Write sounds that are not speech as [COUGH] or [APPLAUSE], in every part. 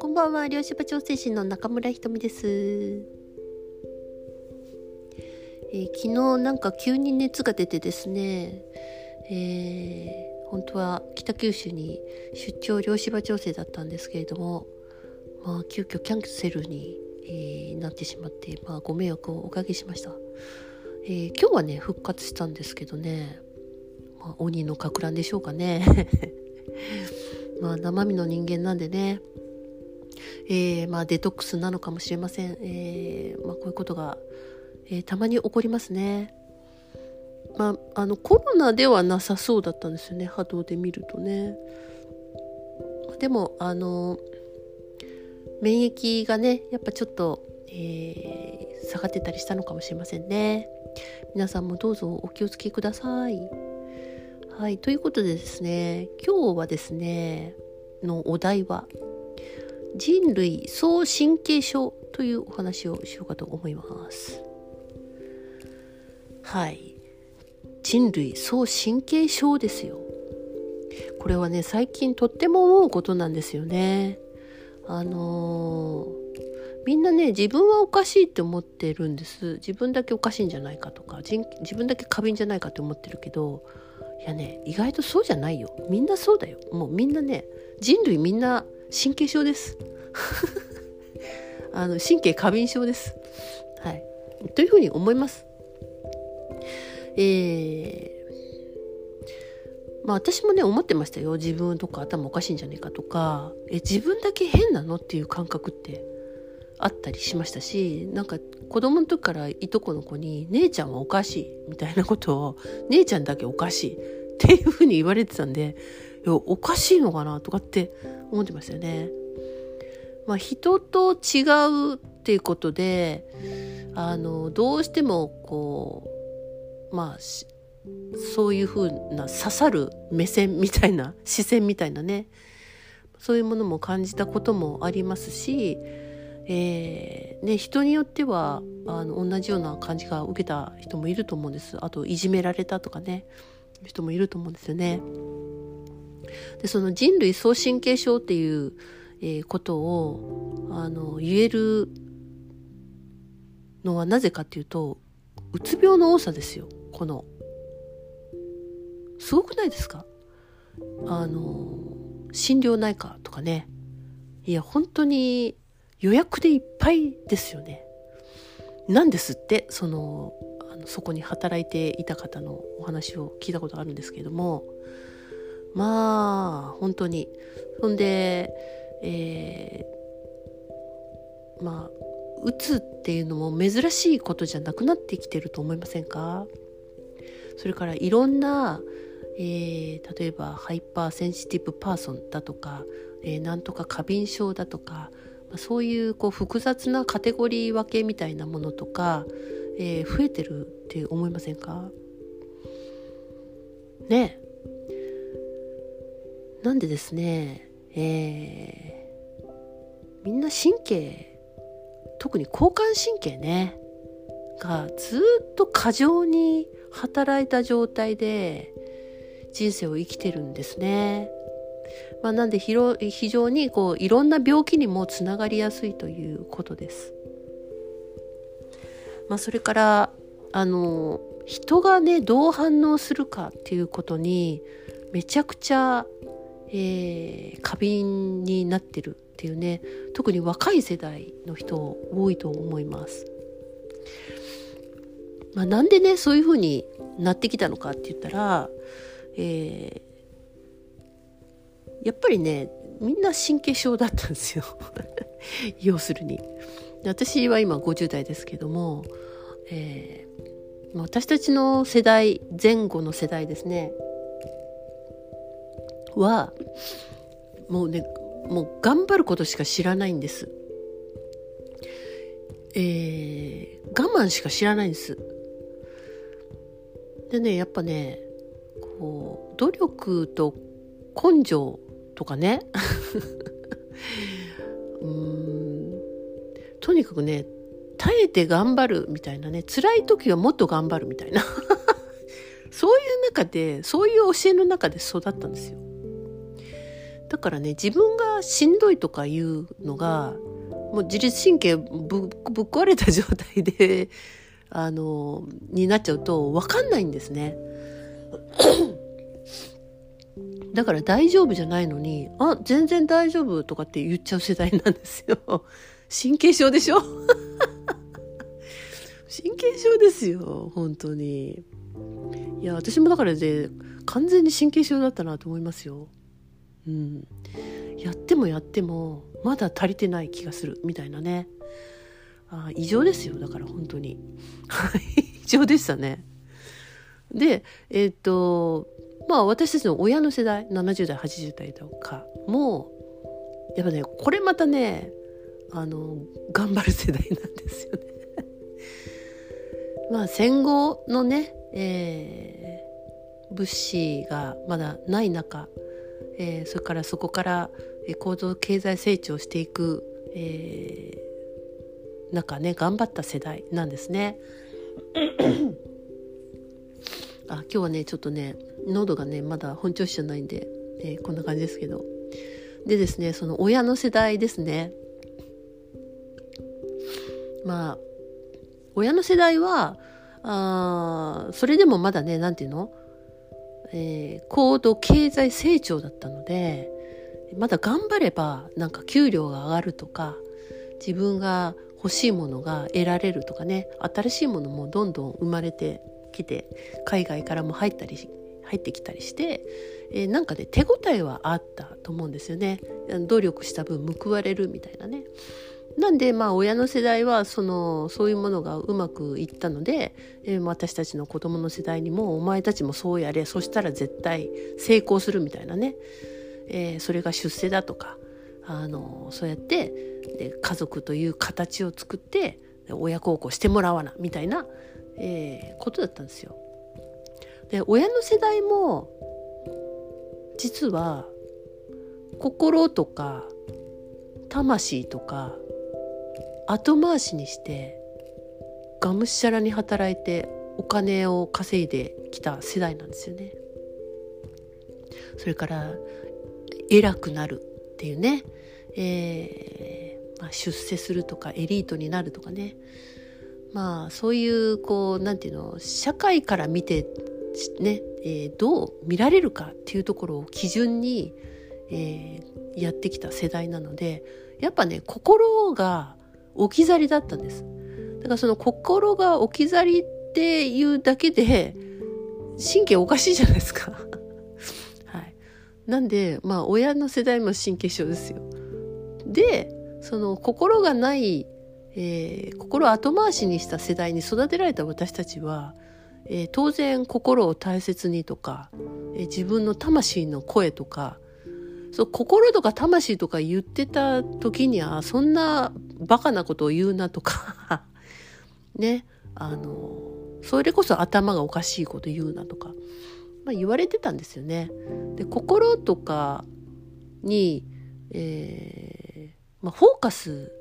こんばんは、漁師場調整士の中村ひとみです。えー、昨日なんか急に熱が出てですね、えー、本当は北九州に出張漁師場調整だったんですけれども、まあ、急遽キャンセルに、えー、なってしまって、まあ、ご迷惑をおかけしました。えー、今日はね復活したんですけどね、まあ、鬼のかく乱でしょうかね。[LAUGHS] まあ生身の人間なんでね、えー、まあデトックスなのかもしれません、えー、まあ、こういうことが、えたまに起こりますね。まあ、あのコロナではなさそうだったんですよね。波動で見るとね。でもあの免疫がねやっぱちょっと、え、下がってたりしたのかもしれませんね。皆さんもどうぞお気をつけください。はいということでですね今日はですねのお題は人類総神経症というお話をしようかと思います。はい。人類総神経症ですよ。これはね最近とっても思うことなんですよね。あのー、みんなね自分はおかしいって思ってるんです。自分だけおかしいんじゃないかとか自分だけ過敏じゃないかって思ってるけどいやね意外とそうじゃないよ。みんなそうだよ。もうみんなね人類みんな神経症です。[LAUGHS] あの神経過敏症です。はい。というふうに思います。えー、まあ私もね思ってましたよ。自分とか頭おかしいんじゃないかとか。え自分だけ変なの？っていう感覚って。あったりしましたしなんか子供の時からいとこの子に「姉ちゃんはおかしい」みたいなことを「姉ちゃんだけおかしい」っていうふうに言われてたんでいやおかしいのかなとかって思ってましたよね。まあ、人と違うっていうことであのどうしてもこうまあそういうふうな刺さる目線みたいな視線みたいなねそういうものも感じたこともありますし、えーね、人によってはあの同じような感じが受けた人もいると思うんです。あといじめられたとかね。人もいると思うんですよね。でその人類総神経症っていう、えー、ことをあの言えるのはなぜかっていうとうつ病の多さですよ。この。すごくないですか？あの心療内科とかね。いや本当に予約でいっぱいですよね。なんですってそのあのそこに働いていた方のお話を聞いたことあるんですけれども。まあ本当に。そんで、えー、まあうつっていうのも珍しいことじゃなくなってきてると思いませんか？それからいろんな、えー、例えば hyper sensitive person だとか、えー、なんとか過敏症だとか、そういうこう複雑なカテゴリー分けみたいなものとか、えー、増えてるって思いませんか？ねなんでですね、えー、みんな神経特に交感神経ねがずっと過剰に働いた状態で人生を生きてるんですね。まあ、なんで非常にこういろんな病気にもつながりやすいということです。まあ、それからあの人がねどう反応するかっていうことにめちゃくちゃ、えー、過敏になってるっていうね特に若い世代の人多いと思います。まあ、なんでねそういうふうになってきたのかって言ったら、えー、やっぱりねみんな神経症だったんですよ [LAUGHS] 要するに。私は今50代ですけども、えー、私たちの世代前後の世代ですねはもうねもう頑張ることしか知らないんです。えー、我慢しか知らないんです。でねやっぱねこう努力と根性とかね。[LAUGHS] うん。とにかくね耐えて頑張るみたいなね辛い時はもっと頑張るみたいな。[LAUGHS] そういう中でそういう教えの中で育ったんですよ。だからね自分がしんどいとかいうのがもう自律神経ぶぶっ壊れた状態であのになっちゃうと分かんないんですね。だから大丈夫じゃないのに「あ全然大丈夫」とかって言っちゃう世代なんですよ。[LAUGHS] 神経症でしょ？[LAUGHS] 神経症ですよ本当に。いや私もだからで完全に神経症だったなと思いますよ。うん、やってもやってもまだ足りてない気がするみたいなねあ異常ですよだから本当にはい [LAUGHS] 異常でしたねでえっ、とまあ私たちの親の世代70代80代とかもやっぱねこれまたねあの頑張る世代なんですよね [LAUGHS] まあ戦後のね、えー、物資がまだない中えー、それからそこから構造経済成長していく、えー、中ね頑張った世代なんですね。[LAUGHS] あ今日はねちょっとね喉がねまだ本調子じゃないんで、えー、こんな感じですけど。でですねその親の世代ですね。まあ親の世代はあそれでもまだね何て言うの？えー、高度経済成長だったのでまだ頑張ればなんか給料が上がるとか自分が欲しいものが得られるとかね新しいものもどんどん生まれてきて海外からも入ったり入ってきたりして、えー、なんかね手応えはあったと思うんですよね。努力した分報われるみたいなね。なんでまあ親の世代はそのそういうものがうまくいったので、えー、私たちの子供の世代にもお前たちもそうやれそしたら絶対成功するみたいなね、えー、それが出世だとかあのそうやってで家族という形を作って親孝行してもらわなみたいな、えー、ことだったんですよ。で親の世代も実は心とか魂とか後回しにしてがむしゃらに働いてお金を稼いできた世代なんですよね。それから偉くなるっていうね、えーまあ、出世するとかエリートになるとかねまあそういうこうなんていうの社会から見てね、えー、どう見られるかっていうところを基準に、えー、やってきた世代なのでやっぱね心が置き去りだったんです。だからその心が置き去りっていうだけで神経おかしいじゃないですか。[LAUGHS] はい。なんで、まあ親の世代も神経症ですよ。で、その心がない、えー、心を後回しにした世代に育てられた私たちは、えー、当然心を大切にとか、えー、自分の魂の声とかそう心とか魂とか言ってた時にはそんなバカなことを言うなとか [LAUGHS] ねあのそれこそ頭がおかしいこと言うなとか、まあ、言われてたんですよね。で心とかに、えーまあ、フォーカス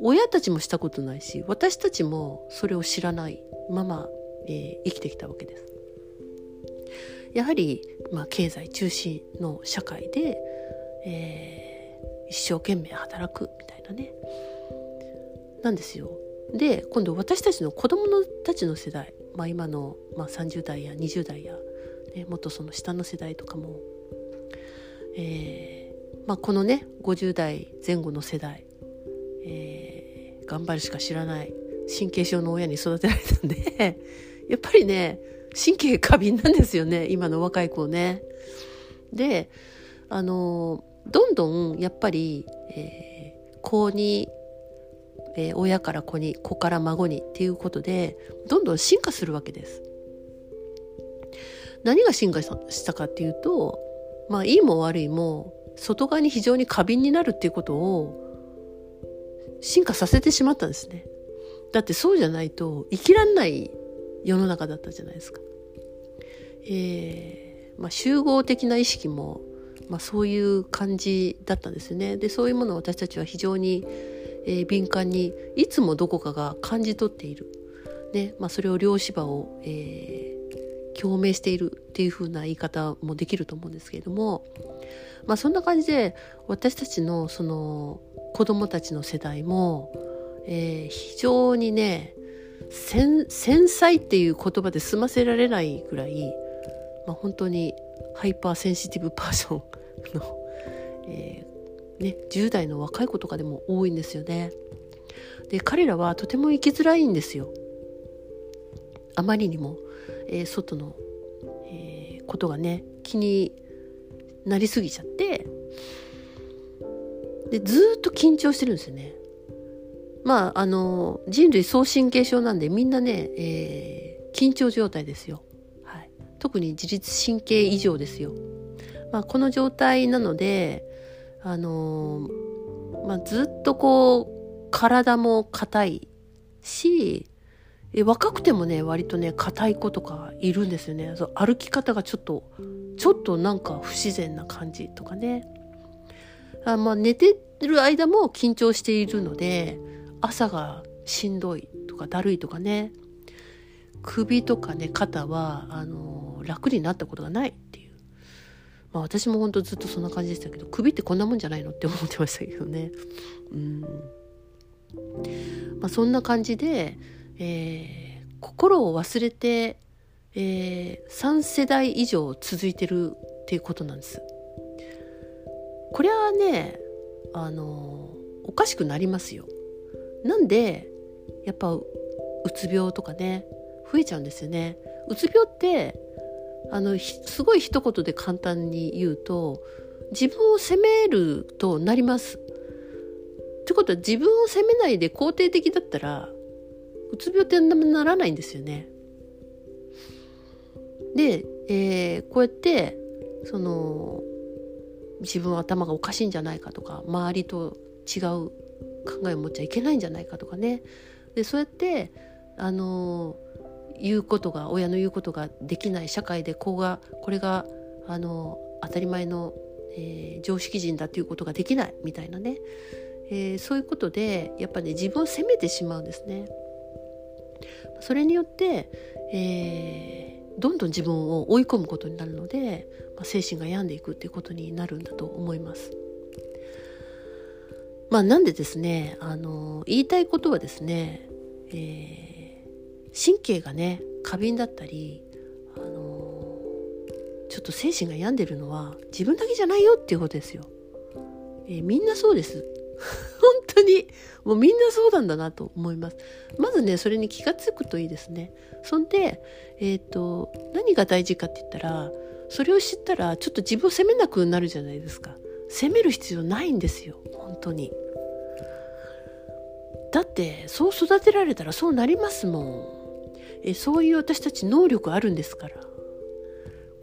親たちもしたことないし私たちもそれを知らないまま、えー、生きてきたわけです。やはり、まあ、経済中心の社会で、えー、一生懸命働くみたいなねなんですよ。で今度私たちの子供のたちの世代、まあ、今の、まあ、30代や20代や、ね、もっとその下の世代とかも、えーまあ、このね50代前後の世代、えー、頑張るしか知らない神経症の親に育てられたんでやっぱりね神経過敏なんですよね今の若い子ね。であのどんどんやっぱり、えー、子に、えー、親から子に子から孫にっていうことでどんどん進化するわけです。何が進化したかっていうとまあいいも悪いも外側に非常に過敏になるっていうことを進化させてしまったんですね。だってそうじゃないと生きらんない世の中だったじゃないですか。えーまあ、集合的な意識も、まあ、そういう感じだったんですよね。でそういうものを私たちは非常に、えー、敏感にいつもどこかが感じ取っている。ねまあ、それを量子場を、えー、共鳴しているっていう風な言い方もできると思うんですけれどもまあそんな感じで私たちのその子供たちの世代も、えー、非常にね繊細っていう言葉で済ませられないぐらい、まあ、本当に hyper sensitive person の、えー、ね、10代の若い子とかでも多いんですよね。で彼らはとても生きづらいんですよ。あまりにも、えー、外の、えー、ことがね気になりすぎちゃってでずっと緊張してるんですよね。まああの人類総神経症なんでみんなね、えー、緊張状態ですよ。はい、特に自律神経異常ですよ。まあ、この状態なのであのまあ、ずっとこう体も硬いしえ若くてもね割とね硬い子とかいるんですよねそう歩き方がちょっとちょっとなんか不自然な感じとかねあまあ寝てる間も緊張しているので朝がしんどいとかだるいとかね。首とかね肩はあの楽になったことがないっていう。まあ私もほんとずっとそんな感じでしたけど首ってこんなもんじゃないのって思ってましたけどね。うん。まあそんな感じで、えー、心を忘れて、えー、3世代以上続いてるっていうことなんです。これはねあのおかしくなりますよ。なんでやっぱうつ病とかね増えちゃうんですよね。うつ病ってあのすごい一言で簡単に言うと自分を責めるとなります。ってことは自分を責めないで肯定的だったらうつ病ってならないんですよね。で、えー、こうやってその自分は頭がおかしいんじゃないかとか周りと違う考えを持っちゃいけないんじゃないかとかねでそうやってあの言うことが親の言うことができない社会でこうがこれがあの当たり前の、えー、常識人だっていうことができないみたいなね、えー、そういうことでやっぱね自分を責めてしまうんですね。それによって、えー、どんどん自分を追い込むことになるので、まあ、精神が病んでいくっていうことになるんだと思います。まあなんでですねあの言いたいことはですね、えー、神経がね過敏だったりあのちょっと精神が病んでるのは自分だけじゃないよっていうことですよ。えー、みんなそうです。[LAUGHS] 本当にもうみんなそうなんだなと思います。まずねそれに気が付くといいですね。そんで、えー、と何が大事かって言ったらそれを知ったらちょっと自分を責めなくなるじゃないですか。責める必要ないんですよ本当にだってそう育てられたらそうなりますもんえそういう私たち能力あるんですから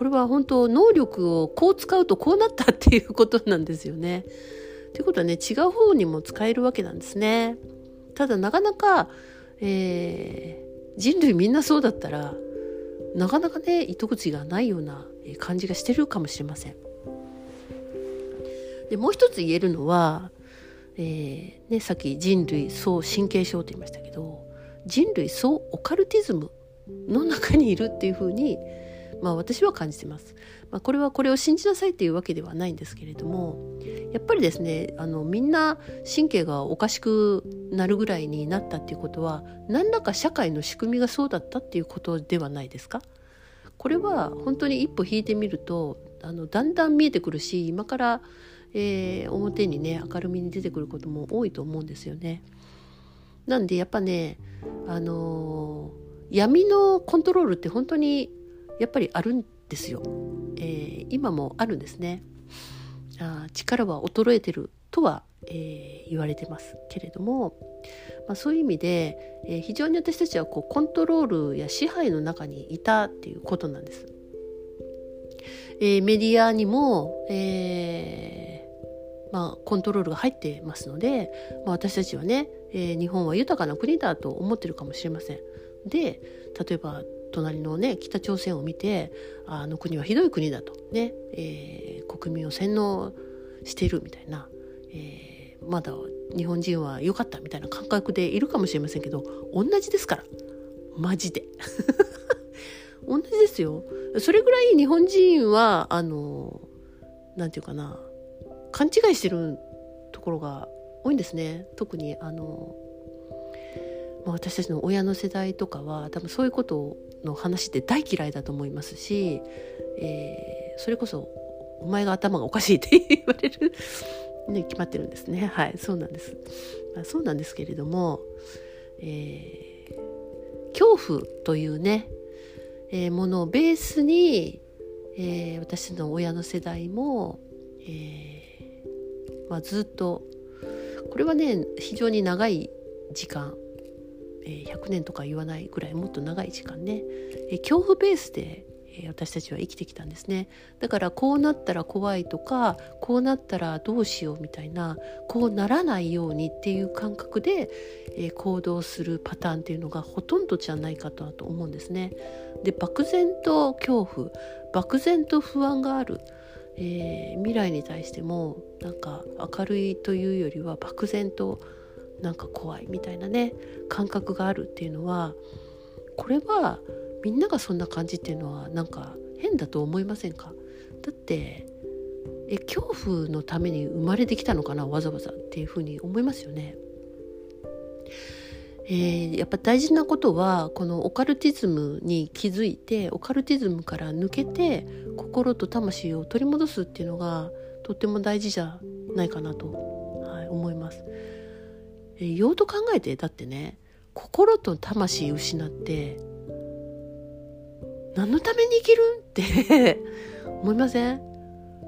これは本当能力をこう使うとこうなったっていうことなんですよね。ということはね違う方にも使えるわけなんですね。ただなかなか、えー、人類みんなそうだったらなかなかね糸口がないような感じがしてるかもしれません。でもう一つ言えるのは、えーね、さっき人類総神経症と言いましたけど人類総オカルティズムの中にいるっていうふうに、まあ、私は感じてます。まあ、これはこれを信じなさいっていうわけではないんですけれどもやっぱりですねあのみんな神経がおかしくなるぐらいになったっていうことは何らか社会の仕組みがそうだったっていうことではないですか？これは本当に一歩引いてみるとあのだんだん見えてくるし今からえー、表にね明るみに出てくることも多いと思うんですよね。なんでやっぱねあのー、闇のコントロールって本当にやっぱりあるんですよ。えー、今もあるんですね。あ力は衰えてるとは、えー、言われてますけれども、まあ、そういう意味で、えー、非常に私たちはこうコントロールや支配の中にいたっていうことなんです。えー、メディアにも、えまあ、コントロールが入ってますので、まあ、私たちはね、えー、日本は豊かな国だと思ってるかもしれません。で例えば隣のね北朝鮮を見てあの国はひどい国だと。ね、えー、国民を洗脳しているみたいな、えー、まだ日本人は良かったみたいな感覚でいるかもしれませんけど同じですから。マジで。[LAUGHS] 同じですよ。それぐらい日本人はあのなんていうかな。勘違いしてるところが多いんですね特にあの、まあ、私たちの親の世代とかは多分そういうことの話って大嫌いだと思いますし、えー、それこそお前が頭がおかしいって言われる [LAUGHS] ね、決まってるんですね。はい、そうなんです。まあ、そうなんですけれども、えー、恐怖というね、えー、ものをベースに、えー、私の親の世代も、えま、ずっと。これはね非常に長い時間、え100年とか言わないぐらいもっと長い時間ね、え恐怖ベースで私たちは生きてきたんですね。だからこうなったら怖いとかこうなったらどうしようみたいなこうならないようにっていう感覚で、え行動するパターンっていうのがほとんどじゃないかとと思うんですね。で漠然と恐怖漠然と不安がある、えー、未来に対してもなんか明るいというよりは漠然となんか怖いみたいなね感覚があるっていうのはこれはみんながそんな感じっていうのはなんか変だと思いませんか？だってえ恐怖のために生まれてきたのかなわざわざっていうふうに思いますよね。えー、やっぱ大事なことはこのオカルティズムに気づいてオカルティズムから抜けて心と魂を取り戻すっていうのがとっても大事じゃないかなと、はい、思います。えー、用途考えてだってね心と魂失って何のために生きるんって [LAUGHS] 思いません？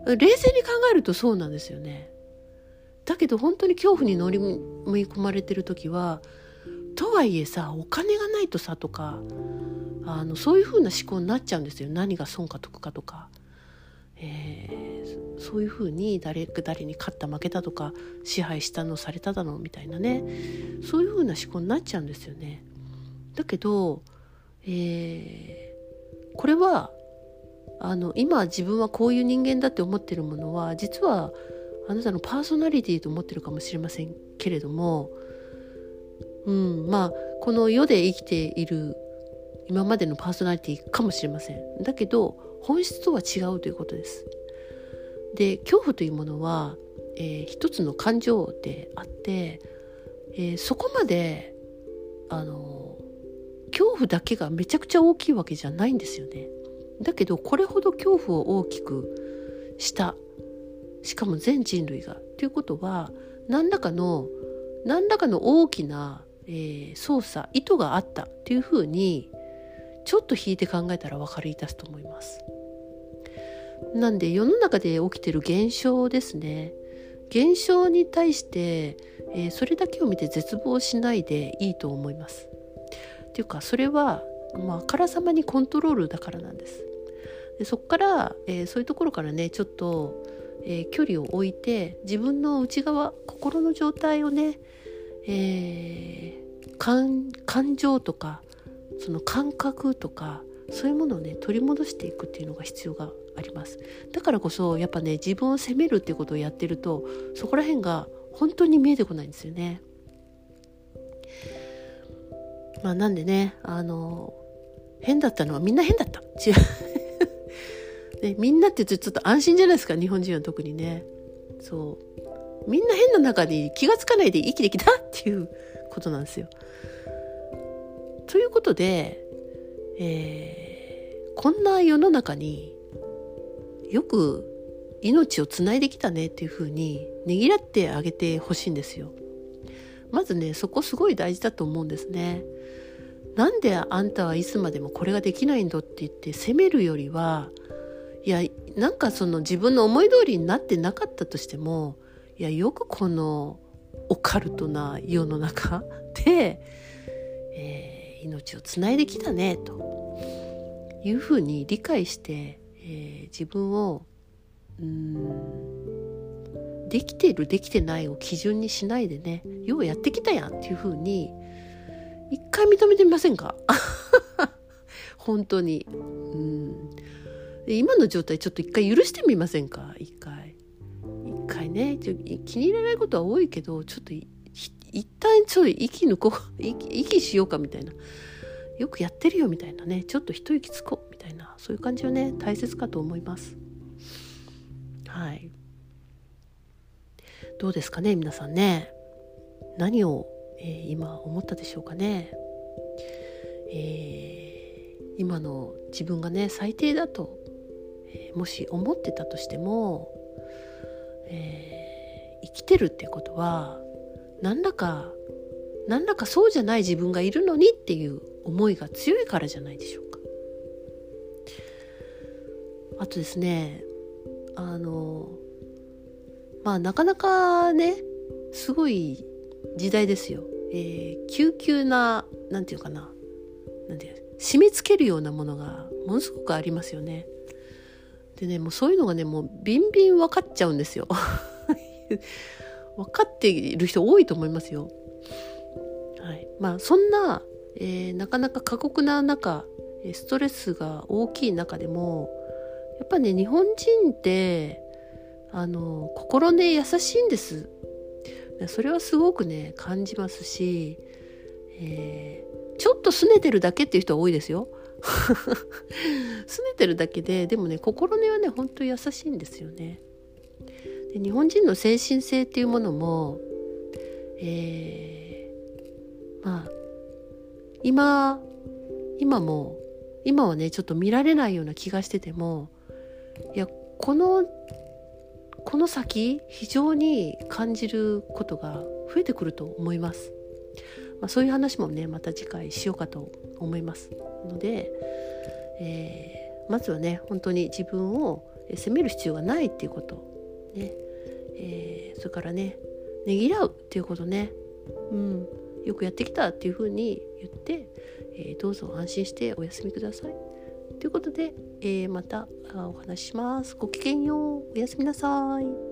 冷静に考えるとそうなんですよね。だけど本当に恐怖に乗り込まれてる時はとはいえさお金がないとさとかあのそういう風な思考になっちゃうんですよ。何が損か得かとか、えー、そういう風に誰誰に勝った負けたとか支配したのされただのみたいなね。そういう風な思考になっちゃうんですよね。だけど、えーこれはあの今自分はこういう人間だって思ってるものは実はあなたのパーソナリティと思ってるかもしれませんけれども、うん、まあこの世で生きている今までのパーソナリティかもしれません。だけど本質とは違うということです。で恐怖というものは、えー、一つの感情であって、えー、そこまであの恐怖だけがめちゃくちゃ大きいわけじゃないんですよね。だけどこれほど恐怖を大きくしたしかも全人類が。ということは何らかの何らかの大きな、えー、操作意図があったというふうにちょっと引いて考えたら分かり出すと思います。なんで世の中で起きてる現象ですね現象に対して、えー、それだけを見て絶望しないでいいと思います。っていうかそれはもうあからさまにコントロールだからなんです。でそこから、えー、そういうところからねちょっと、えー、距離を置いて自分の内側心の状態をね、えー、感情とかその感覚とかそういうものをね取り戻していくっていうのが必要があります。だからこそやっぱね自分を責めるっていうことをやってるとそこら辺が本当に見えてこないんですよね。まあなんでねあの変だったのはみんな変だった。違う。[LAUGHS] ね、みんなって言うとちょっと安心じゃないですか日本人は特にね。そう。みんな変な中に気が付かないで生きてきたっていうことなんですよ。ということで、えー、こんな世の中によく命をつないできたねっていうふうにねぎらってあげてほしいんですよ。まずねそこすごい大事だと思うんですね。なんであんたはいつまでもこれができないんだって言って責めるよりはいやなんかその自分の思い通りになってなかったとしてもいやよくこのオカルトな世の中 [LAUGHS] で、えー、命をつないできたねというふうに理解して、えー、自分をうんできているできてないを基準にしないでねようやってきたやんっていうふうに一回認めてみませんか？[LAUGHS] 本当に。うん今の状態ちょっと一回許してみませんか？一回。回ね気に入らないことは多いけどちょっと一旦ちょっと息抜こう [LAUGHS] 息息しようかみたいな。よくやってるよみたいなね。ちょっと一息つこうみたいな。そういう感じはね大切かと思います。はい。どうですかね皆さんね。何を、えー、今思ったでしょうかね。えー、今の自分がね最低だと、えー、もし思ってたとしても、えー、生きてるってことは何らか何らかそうじゃない自分がいるのにっていう思いが強いからじゃないでしょうか。あとですねあのまあなかなかねすごい時代ですよ。えー、急急な何て言うかななんて締め付けるようなものがものすごくありますよね。でねもうそういうのがねもうビンビン分かっちゃうんですよ。[LAUGHS] 分かっている人多いと思いますよ。はい、まあそんな、えー、なかなか過酷な中ストレスが大きい中でもやっぱね日本人ってあの心ね優しいんですそれはすごくね感じますし、えー、ちょっと拗ねてるだけっていう人は多いですよ拗ねてるだけででもね心根はね本当優しいんですよねで日本人の精神性っていうものも、えー、まあ今今も今はねちょっと見られないような気がしててもいやこのこの先非常に感じることが増えてくると思います。まあ、そういう話もねまた次回しようかと思いますので、えー、まずはね本当に自分を責める必要がないっていうことね、えー、それからねねぎらうっていうことね、うん、よくやってきたっていうふうに言って、えー、どうぞ安心してお休みください。ということで、えー、またお話しします。ごきげんよう。おやすみなさい。